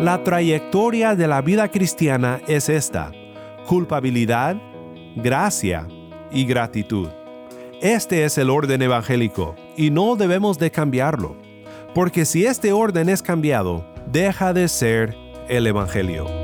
La trayectoria de la vida cristiana es esta, culpabilidad, gracia y gratitud. Este es el orden evangélico y no debemos de cambiarlo, porque si este orden es cambiado, deja de ser el Evangelio.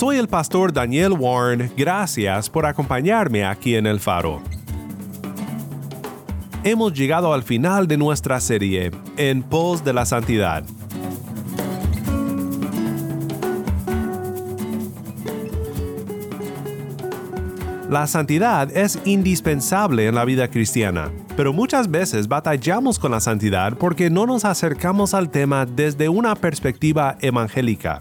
Soy el pastor Daniel Warren, gracias por acompañarme aquí en El Faro. Hemos llegado al final de nuestra serie, En pos de la santidad. La santidad es indispensable en la vida cristiana, pero muchas veces batallamos con la santidad porque no nos acercamos al tema desde una perspectiva evangélica.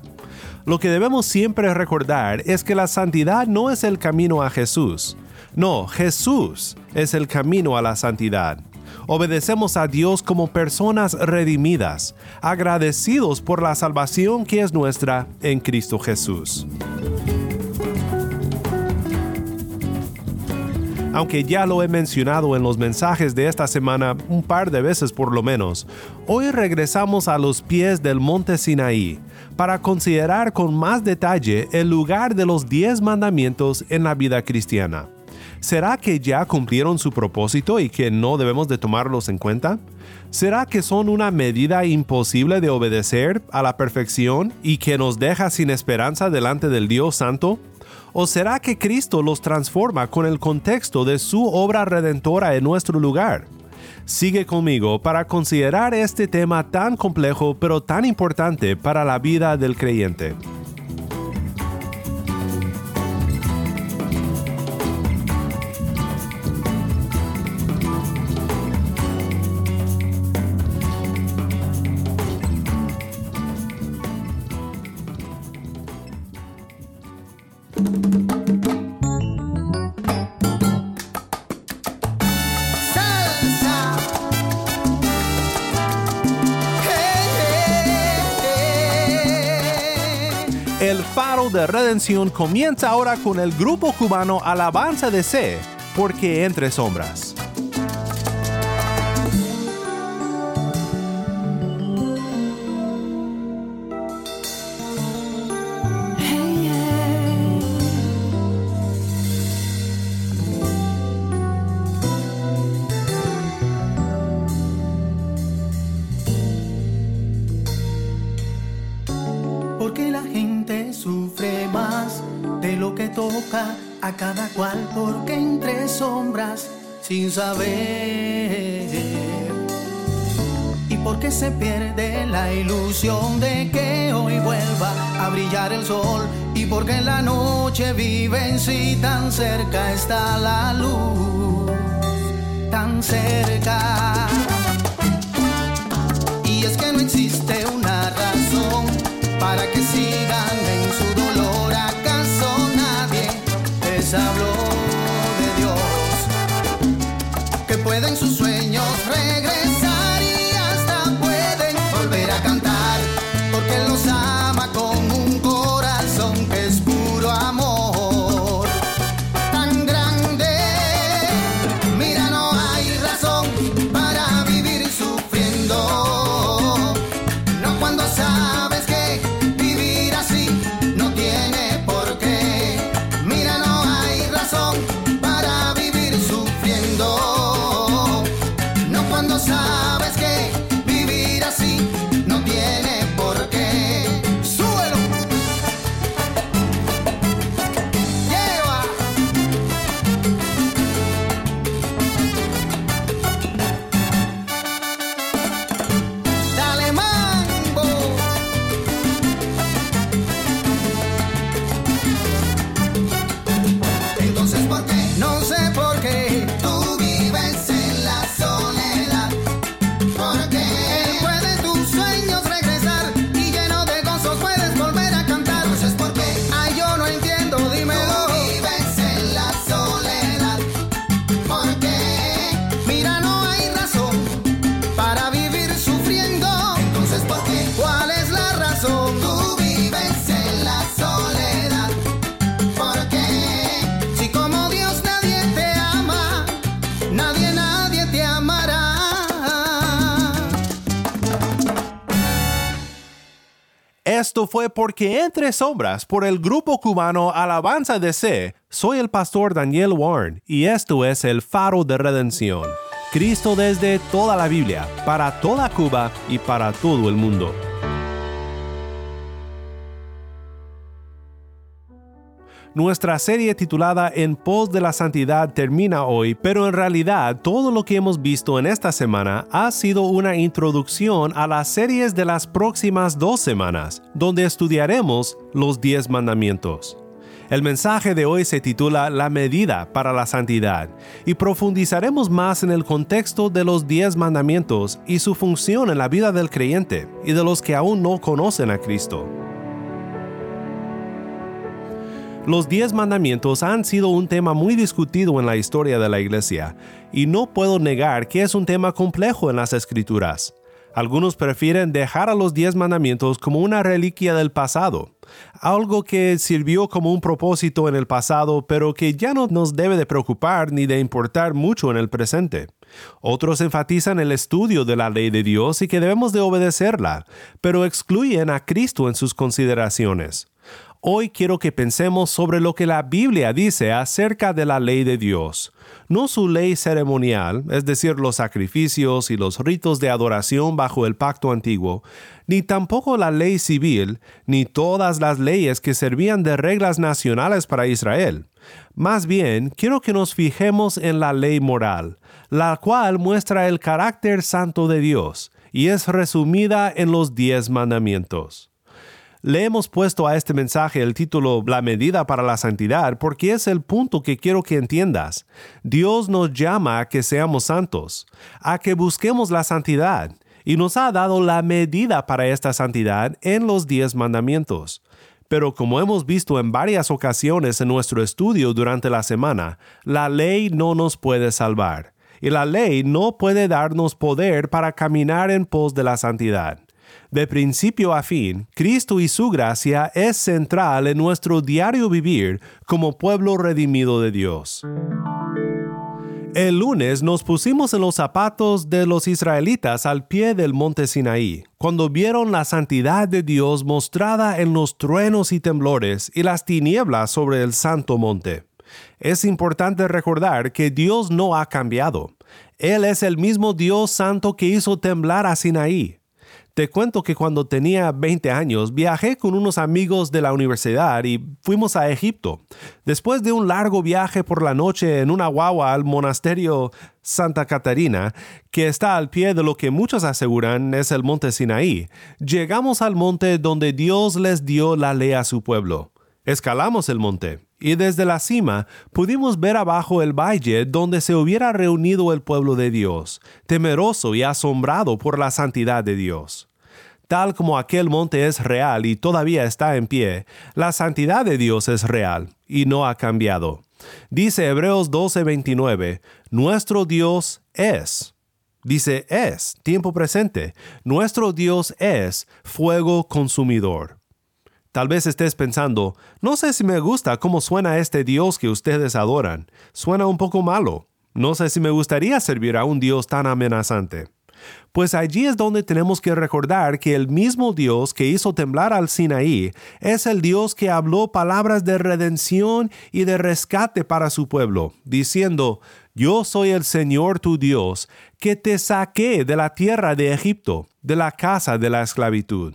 Lo que debemos siempre recordar es que la santidad no es el camino a Jesús. No, Jesús es el camino a la santidad. Obedecemos a Dios como personas redimidas, agradecidos por la salvación que es nuestra en Cristo Jesús. Aunque ya lo he mencionado en los mensajes de esta semana un par de veces por lo menos, hoy regresamos a los pies del monte Sinaí para considerar con más detalle el lugar de los diez mandamientos en la vida cristiana. ¿Será que ya cumplieron su propósito y que no debemos de tomarlos en cuenta? ¿Será que son una medida imposible de obedecer a la perfección y que nos deja sin esperanza delante del Dios Santo? ¿O será que Cristo los transforma con el contexto de su obra redentora en nuestro lugar? Sigue conmigo para considerar este tema tan complejo pero tan importante para la vida del creyente. De redención comienza ahora con el grupo cubano Alabanza de C, porque entre sombras. Sin saber. Y porque se pierde la ilusión de que hoy vuelva a brillar el sol. Y porque en la noche viven si tan cerca está la luz, tan cerca. Y es que no existe una razón para que sigan Esto fue porque Entre Sombras, por el grupo cubano Alabanza de C, soy el pastor Daniel Warren y esto es el faro de redención. Cristo desde toda la Biblia, para toda Cuba y para todo el mundo. Nuestra serie titulada En pos de la santidad termina hoy, pero en realidad todo lo que hemos visto en esta semana ha sido una introducción a las series de las próximas dos semanas, donde estudiaremos los diez mandamientos. El mensaje de hoy se titula La medida para la santidad y profundizaremos más en el contexto de los diez mandamientos y su función en la vida del creyente y de los que aún no conocen a Cristo. Los diez mandamientos han sido un tema muy discutido en la historia de la iglesia, y no puedo negar que es un tema complejo en las escrituras. Algunos prefieren dejar a los diez mandamientos como una reliquia del pasado, algo que sirvió como un propósito en el pasado, pero que ya no nos debe de preocupar ni de importar mucho en el presente. Otros enfatizan el estudio de la ley de Dios y que debemos de obedecerla, pero excluyen a Cristo en sus consideraciones. Hoy quiero que pensemos sobre lo que la Biblia dice acerca de la ley de Dios. No su ley ceremonial, es decir, los sacrificios y los ritos de adoración bajo el pacto antiguo, ni tampoco la ley civil, ni todas las leyes que servían de reglas nacionales para Israel. Más bien, quiero que nos fijemos en la ley moral, la cual muestra el carácter santo de Dios, y es resumida en los diez mandamientos. Le hemos puesto a este mensaje el título La medida para la santidad porque es el punto que quiero que entiendas. Dios nos llama a que seamos santos, a que busquemos la santidad, y nos ha dado la medida para esta santidad en los diez mandamientos. Pero como hemos visto en varias ocasiones en nuestro estudio durante la semana, la ley no nos puede salvar, y la ley no puede darnos poder para caminar en pos de la santidad. De principio a fin, Cristo y su gracia es central en nuestro diario vivir como pueblo redimido de Dios. El lunes nos pusimos en los zapatos de los israelitas al pie del monte Sinaí, cuando vieron la santidad de Dios mostrada en los truenos y temblores y las tinieblas sobre el santo monte. Es importante recordar que Dios no ha cambiado. Él es el mismo Dios santo que hizo temblar a Sinaí, te cuento que cuando tenía 20 años viajé con unos amigos de la universidad y fuimos a Egipto. Después de un largo viaje por la noche en una guagua al monasterio Santa Catarina, que está al pie de lo que muchos aseguran es el monte Sinaí, llegamos al monte donde Dios les dio la ley a su pueblo. Escalamos el monte y desde la cima pudimos ver abajo el valle donde se hubiera reunido el pueblo de Dios, temeroso y asombrado por la santidad de Dios. Tal como aquel monte es real y todavía está en pie, la santidad de Dios es real y no ha cambiado. Dice Hebreos 12:29, nuestro Dios es. Dice es, tiempo presente. Nuestro Dios es fuego consumidor. Tal vez estés pensando, no sé si me gusta cómo suena este Dios que ustedes adoran. Suena un poco malo. No sé si me gustaría servir a un Dios tan amenazante. Pues allí es donde tenemos que recordar que el mismo Dios que hizo temblar al Sinaí es el Dios que habló palabras de redención y de rescate para su pueblo, diciendo, Yo soy el Señor tu Dios, que te saqué de la tierra de Egipto, de la casa de la esclavitud.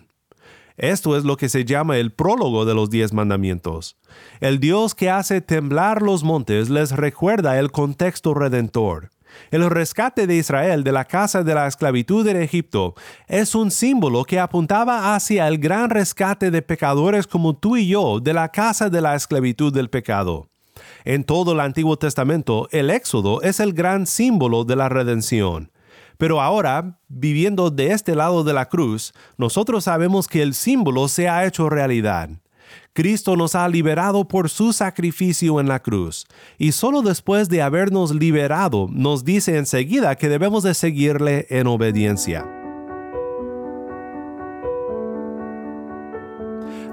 Esto es lo que se llama el prólogo de los diez mandamientos. El Dios que hace temblar los montes les recuerda el contexto redentor. El rescate de Israel de la casa de la esclavitud en Egipto es un símbolo que apuntaba hacia el gran rescate de pecadores como tú y yo de la casa de la esclavitud del pecado. En todo el Antiguo Testamento, el Éxodo es el gran símbolo de la redención. Pero ahora, viviendo de este lado de la cruz, nosotros sabemos que el símbolo se ha hecho realidad. Cristo nos ha liberado por su sacrificio en la cruz, y solo después de habernos liberado nos dice enseguida que debemos de seguirle en obediencia.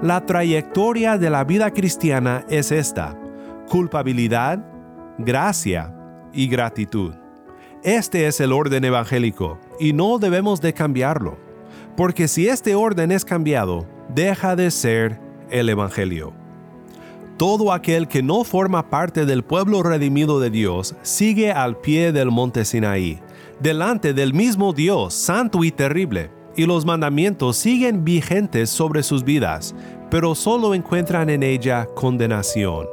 La trayectoria de la vida cristiana es esta, culpabilidad, gracia y gratitud. Este es el orden evangélico, y no debemos de cambiarlo, porque si este orden es cambiado, deja de ser el Evangelio. Todo aquel que no forma parte del pueblo redimido de Dios sigue al pie del monte Sinaí, delante del mismo Dios santo y terrible, y los mandamientos siguen vigentes sobre sus vidas, pero solo encuentran en ella condenación.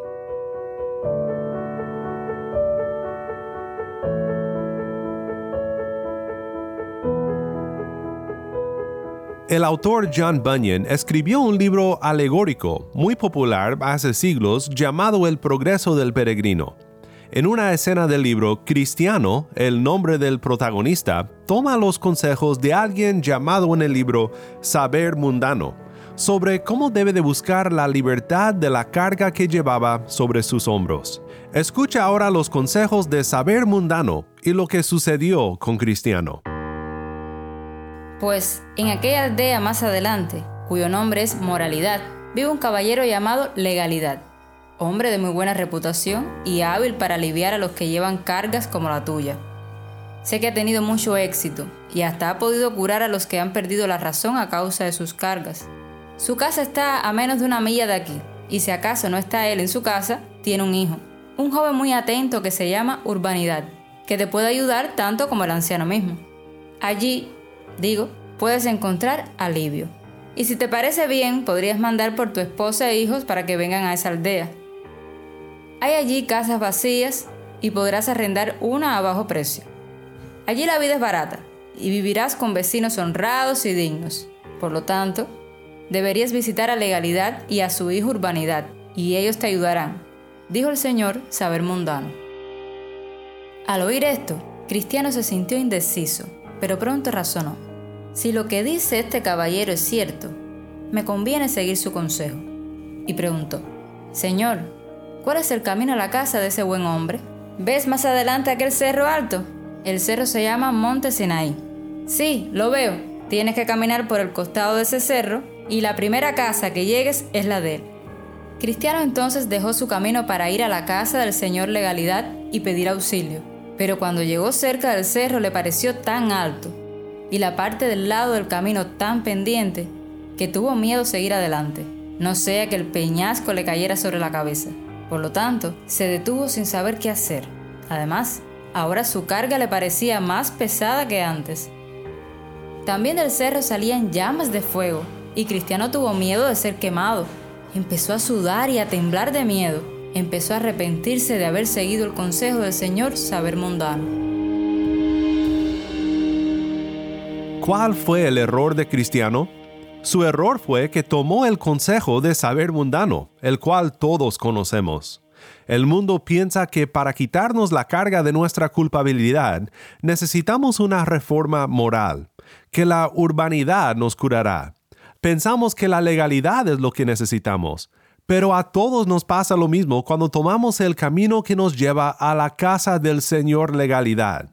El autor John Bunyan escribió un libro alegórico muy popular hace siglos llamado El progreso del peregrino. En una escena del libro, Cristiano, el nombre del protagonista, toma los consejos de alguien llamado en el libro Saber Mundano, sobre cómo debe de buscar la libertad de la carga que llevaba sobre sus hombros. Escucha ahora los consejos de Saber Mundano y lo que sucedió con Cristiano. Pues en aquella aldea más adelante, cuyo nombre es Moralidad, vive un caballero llamado Legalidad, hombre de muy buena reputación y hábil para aliviar a los que llevan cargas como la tuya. Sé que ha tenido mucho éxito y hasta ha podido curar a los que han perdido la razón a causa de sus cargas. Su casa está a menos de una milla de aquí, y si acaso no está él en su casa, tiene un hijo, un joven muy atento que se llama Urbanidad, que te puede ayudar tanto como el anciano mismo. Allí digo, puedes encontrar alivio. Y si te parece bien, podrías mandar por tu esposa e hijos para que vengan a esa aldea. Hay allí casas vacías y podrás arrendar una a bajo precio. Allí la vida es barata y vivirás con vecinos honrados y dignos. Por lo tanto, deberías visitar a Legalidad y a su hijo Urbanidad, y ellos te ayudarán, dijo el Señor Saber Mundano. Al oír esto, Cristiano se sintió indeciso, pero pronto razonó. Si lo que dice este caballero es cierto, me conviene seguir su consejo. Y preguntó, Señor, ¿cuál es el camino a la casa de ese buen hombre? ¿Ves más adelante aquel cerro alto? El cerro se llama Monte Sinaí. Sí, lo veo. Tienes que caminar por el costado de ese cerro y la primera casa que llegues es la de él. Cristiano entonces dejó su camino para ir a la casa del señor Legalidad y pedir auxilio. Pero cuando llegó cerca del cerro le pareció tan alto y la parte del lado del camino tan pendiente que tuvo miedo seguir adelante, no sea que el peñasco le cayera sobre la cabeza. Por lo tanto, se detuvo sin saber qué hacer. Además, ahora su carga le parecía más pesada que antes. También del cerro salían llamas de fuego, y Cristiano tuvo miedo de ser quemado. Empezó a sudar y a temblar de miedo. Empezó a arrepentirse de haber seguido el consejo del Señor saber mundano. ¿Cuál fue el error de Cristiano? Su error fue que tomó el consejo de saber mundano, el cual todos conocemos. El mundo piensa que para quitarnos la carga de nuestra culpabilidad necesitamos una reforma moral, que la urbanidad nos curará. Pensamos que la legalidad es lo que necesitamos, pero a todos nos pasa lo mismo cuando tomamos el camino que nos lleva a la casa del Señor legalidad.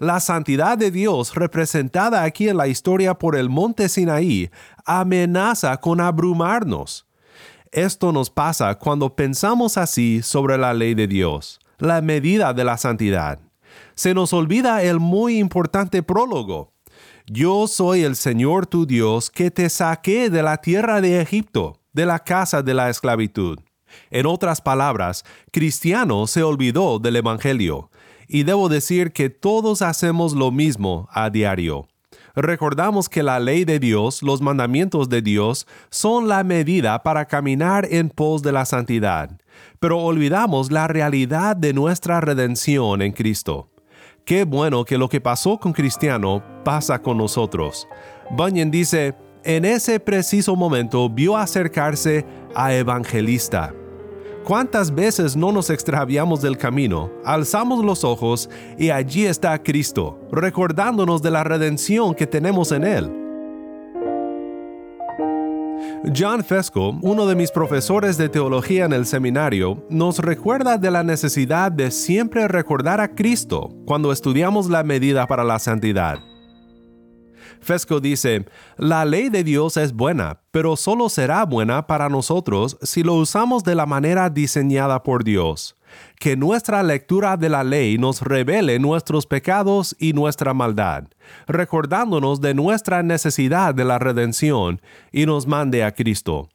La santidad de Dios representada aquí en la historia por el monte Sinaí amenaza con abrumarnos. Esto nos pasa cuando pensamos así sobre la ley de Dios, la medida de la santidad. Se nos olvida el muy importante prólogo. Yo soy el Señor tu Dios que te saqué de la tierra de Egipto, de la casa de la esclavitud. En otras palabras, Cristiano se olvidó del Evangelio, y debo decir que todos hacemos lo mismo a diario. Recordamos que la ley de Dios, los mandamientos de Dios, son la medida para caminar en pos de la santidad, pero olvidamos la realidad de nuestra redención en Cristo. Qué bueno que lo que pasó con Cristiano pasa con nosotros. Bunyan dice, en ese preciso momento vio acercarse a Evangelista ¿Cuántas veces no nos extraviamos del camino, alzamos los ojos y allí está Cristo, recordándonos de la redención que tenemos en Él? John Fesco, uno de mis profesores de teología en el seminario, nos recuerda de la necesidad de siempre recordar a Cristo cuando estudiamos la medida para la santidad. Fesco dice, la ley de Dios es buena, pero solo será buena para nosotros si lo usamos de la manera diseñada por Dios. que nuestra lectura de la ley nos revele nuestros pecados y nuestra maldad, recordándonos de nuestra necesidad de la redención y nos mande a Cristo.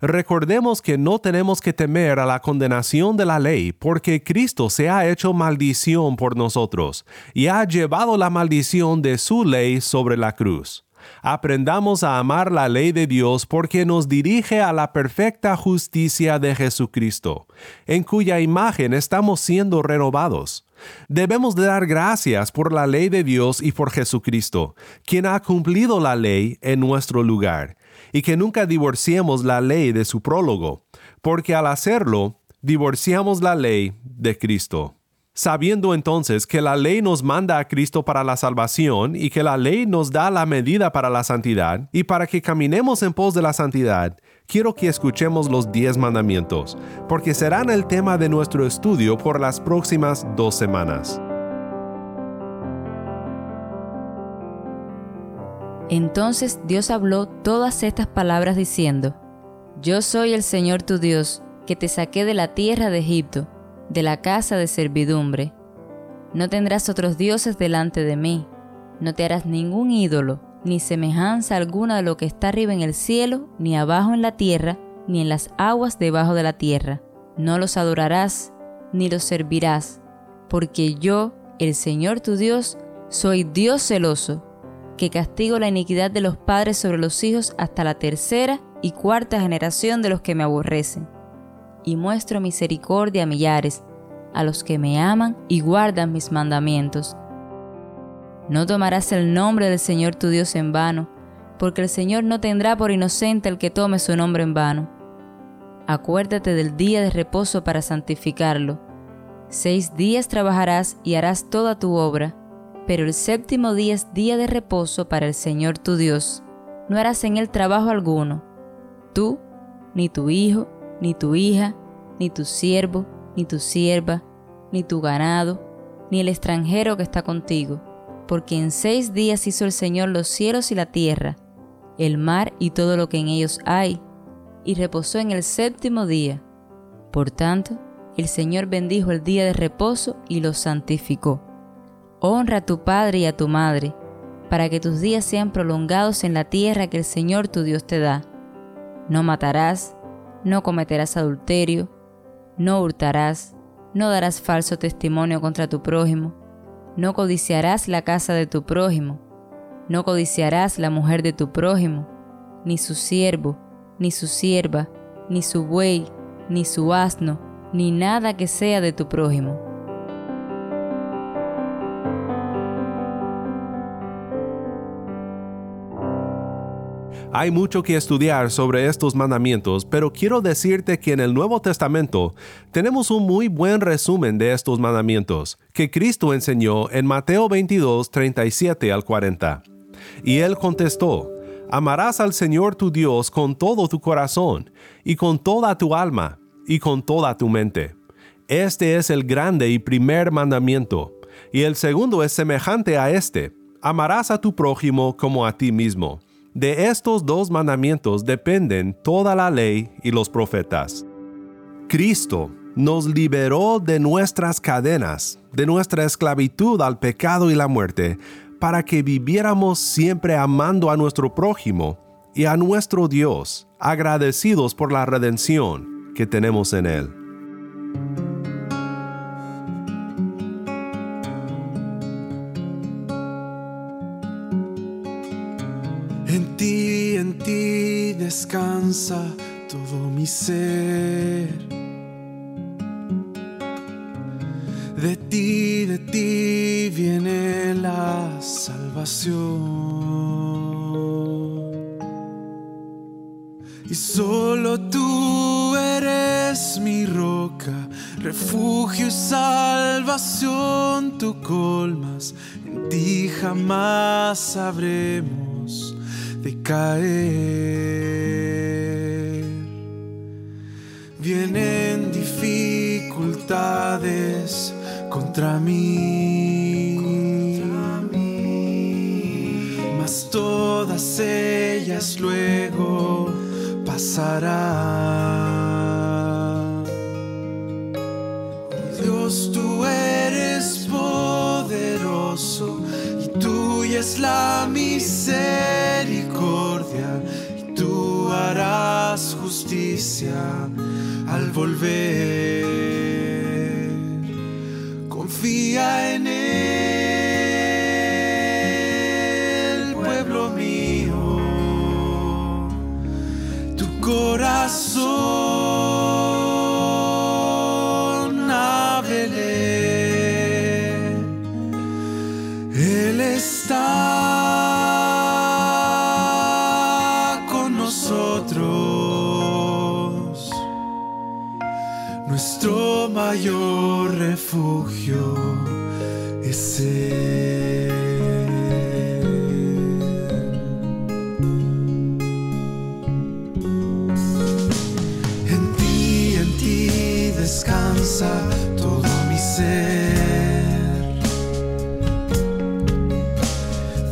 Recordemos que no tenemos que temer a la condenación de la ley, porque Cristo se ha hecho maldición por nosotros y ha llevado la maldición de su ley sobre la cruz. Aprendamos a amar la ley de Dios porque nos dirige a la perfecta justicia de Jesucristo, en cuya imagen estamos siendo renovados. Debemos dar gracias por la ley de Dios y por Jesucristo, quien ha cumplido la ley en nuestro lugar, y que nunca divorciemos la ley de su prólogo, porque al hacerlo, divorciamos la ley de Cristo. Sabiendo entonces que la ley nos manda a Cristo para la salvación y que la ley nos da la medida para la santidad, y para que caminemos en pos de la santidad, quiero que escuchemos los diez mandamientos, porque serán el tema de nuestro estudio por las próximas dos semanas. Entonces Dios habló todas estas palabras diciendo, Yo soy el Señor tu Dios, que te saqué de la tierra de Egipto, de la casa de servidumbre. No tendrás otros dioses delante de mí, no te harás ningún ídolo, ni semejanza alguna de lo que está arriba en el cielo, ni abajo en la tierra, ni en las aguas debajo de la tierra. No los adorarás, ni los servirás, porque yo, el Señor tu Dios, soy Dios celoso, que castigo la iniquidad de los padres sobre los hijos hasta la tercera y cuarta generación de los que me aborrecen. Y muestro misericordia a millares, a los que me aman y guardan mis mandamientos. No tomarás el nombre del Señor tu Dios en vano, porque el Señor no tendrá por inocente el que tome su nombre en vano. Acuérdate del día de reposo para santificarlo. Seis días trabajarás y harás toda tu obra pero el séptimo día es día de reposo para el Señor tu Dios. No harás en él trabajo alguno, tú, ni tu hijo, ni tu hija, ni tu siervo, ni tu sierva, ni tu ganado, ni el extranjero que está contigo, porque en seis días hizo el Señor los cielos y la tierra, el mar y todo lo que en ellos hay, y reposó en el séptimo día. Por tanto, el Señor bendijo el día de reposo y lo santificó. Honra a tu padre y a tu madre, para que tus días sean prolongados en la tierra que el Señor tu Dios te da. No matarás, no cometerás adulterio, no hurtarás, no darás falso testimonio contra tu prójimo, no codiciarás la casa de tu prójimo, no codiciarás la mujer de tu prójimo, ni su siervo, ni su sierva, ni su buey, ni su asno, ni nada que sea de tu prójimo Hay mucho que estudiar sobre estos mandamientos, pero quiero decirte que en el Nuevo Testamento tenemos un muy buen resumen de estos mandamientos que Cristo enseñó en Mateo 22, 37 al 40. Y él contestó, Amarás al Señor tu Dios con todo tu corazón, y con toda tu alma, y con toda tu mente. Este es el grande y primer mandamiento, y el segundo es semejante a este, amarás a tu prójimo como a ti mismo. De estos dos mandamientos dependen toda la ley y los profetas. Cristo nos liberó de nuestras cadenas, de nuestra esclavitud al pecado y la muerte, para que viviéramos siempre amando a nuestro prójimo y a nuestro Dios, agradecidos por la redención que tenemos en Él. Descansa todo mi ser. De ti, de ti viene la salvación. Y solo tú eres mi roca, refugio y salvación, tú colmas, en ti jamás sabremos de caer. vienen dificultades contra mí, mas todas ellas luego pasarán. Dios, tú eres poderoso y tuya es la misericordia y tú harás justicia al volver. Confía en él, refugio es Él. En ti, en ti descansa todo mi ser.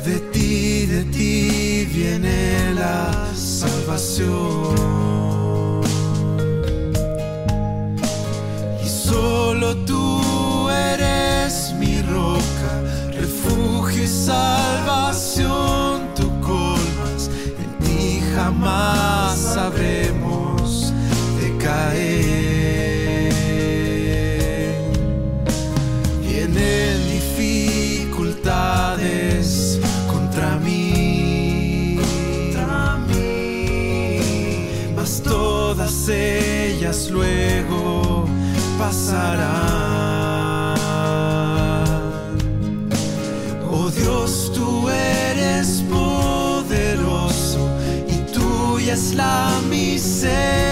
De ti, de ti viene la salvación. Y solo tú salvación. Tú colmas, en ti jamás sabremos de caer. Vienen dificultades contra mí, contra mí, mas todas ellas luego pasarán. Misericordia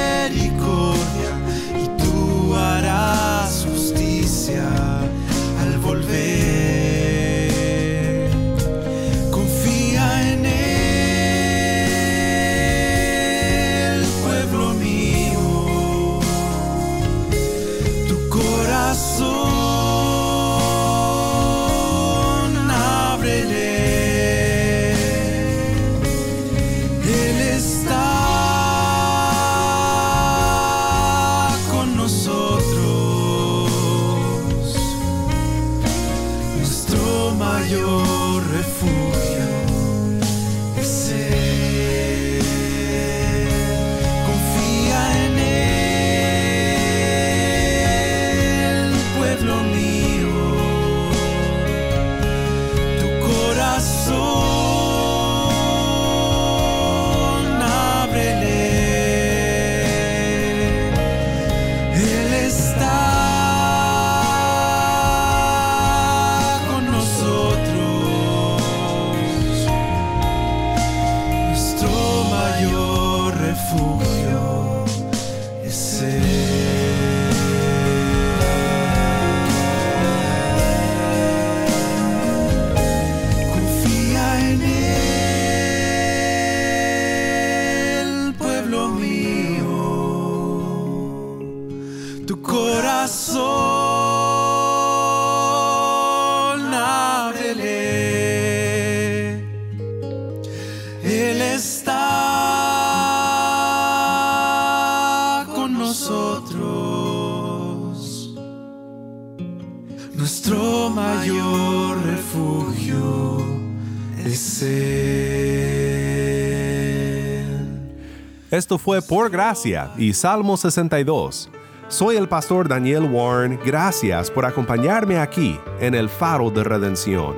Esto fue Por Gracia y Salmo 62. Soy el pastor Daniel Warren. Gracias por acompañarme aquí en el Faro de Redención.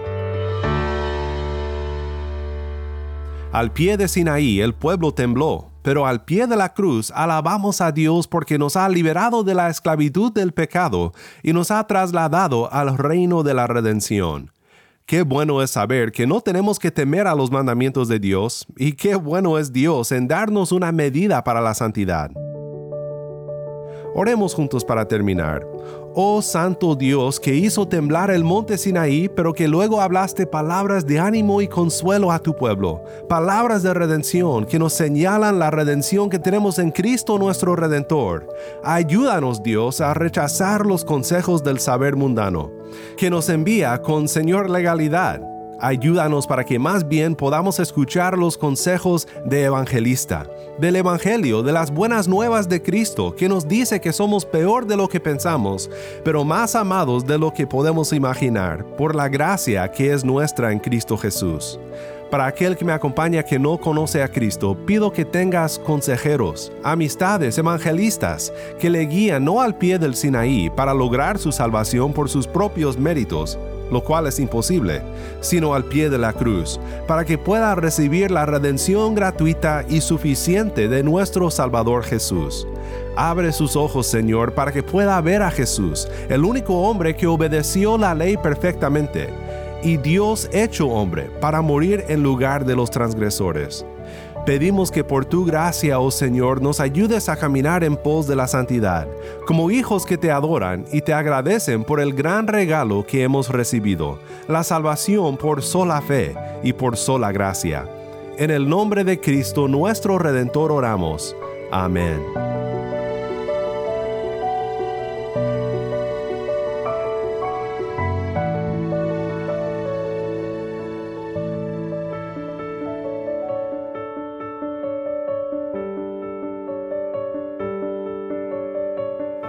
Al pie de Sinaí el pueblo tembló, pero al pie de la cruz alabamos a Dios porque nos ha liberado de la esclavitud del pecado y nos ha trasladado al reino de la redención. Qué bueno es saber que no tenemos que temer a los mandamientos de Dios y qué bueno es Dios en darnos una medida para la santidad. Oremos juntos para terminar. Oh Santo Dios que hizo temblar el monte Sinaí, pero que luego hablaste palabras de ánimo y consuelo a tu pueblo, palabras de redención que nos señalan la redención que tenemos en Cristo nuestro Redentor. Ayúdanos Dios a rechazar los consejos del saber mundano, que nos envía con Señor legalidad Ayúdanos para que más bien podamos escuchar los consejos de evangelista, del Evangelio, de las buenas nuevas de Cristo, que nos dice que somos peor de lo que pensamos, pero más amados de lo que podemos imaginar, por la gracia que es nuestra en Cristo Jesús. Para aquel que me acompaña que no conoce a Cristo, pido que tengas consejeros, amistades, evangelistas, que le guían no al pie del Sinaí para lograr su salvación por sus propios méritos, lo cual es imposible, sino al pie de la cruz, para que pueda recibir la redención gratuita y suficiente de nuestro Salvador Jesús. Abre sus ojos, Señor, para que pueda ver a Jesús, el único hombre que obedeció la ley perfectamente y Dios hecho hombre para morir en lugar de los transgresores. Pedimos que por tu gracia, oh Señor, nos ayudes a caminar en pos de la santidad, como hijos que te adoran y te agradecen por el gran regalo que hemos recibido, la salvación por sola fe y por sola gracia. En el nombre de Cristo nuestro Redentor oramos. Amén.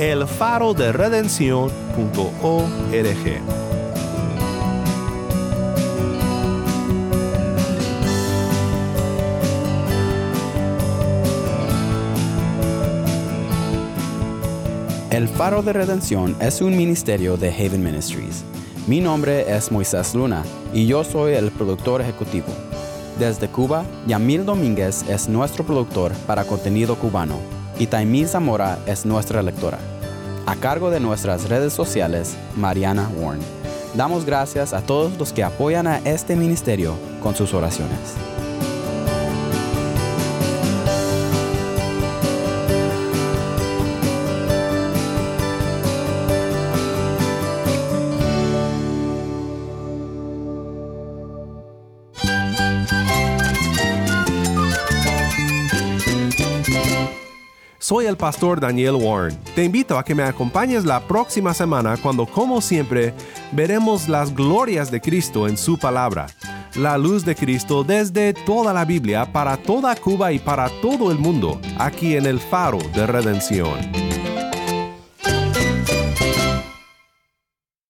elfaroderedención.org. El Faro de Redención es un ministerio de Haven Ministries. Mi nombre es Moisés Luna y yo soy el productor ejecutivo. Desde Cuba, Yamil Domínguez es nuestro productor para contenido cubano y Taimí Zamora es nuestra lectora. A cargo de nuestras redes sociales, Mariana Warren. Damos gracias a todos los que apoyan a este ministerio con sus oraciones. Pastor Daniel Warren. Te invito a que me acompañes la próxima semana cuando, como siempre, veremos las glorias de Cristo en su palabra. La luz de Cristo desde toda la Biblia para toda Cuba y para todo el mundo, aquí en el faro de redención.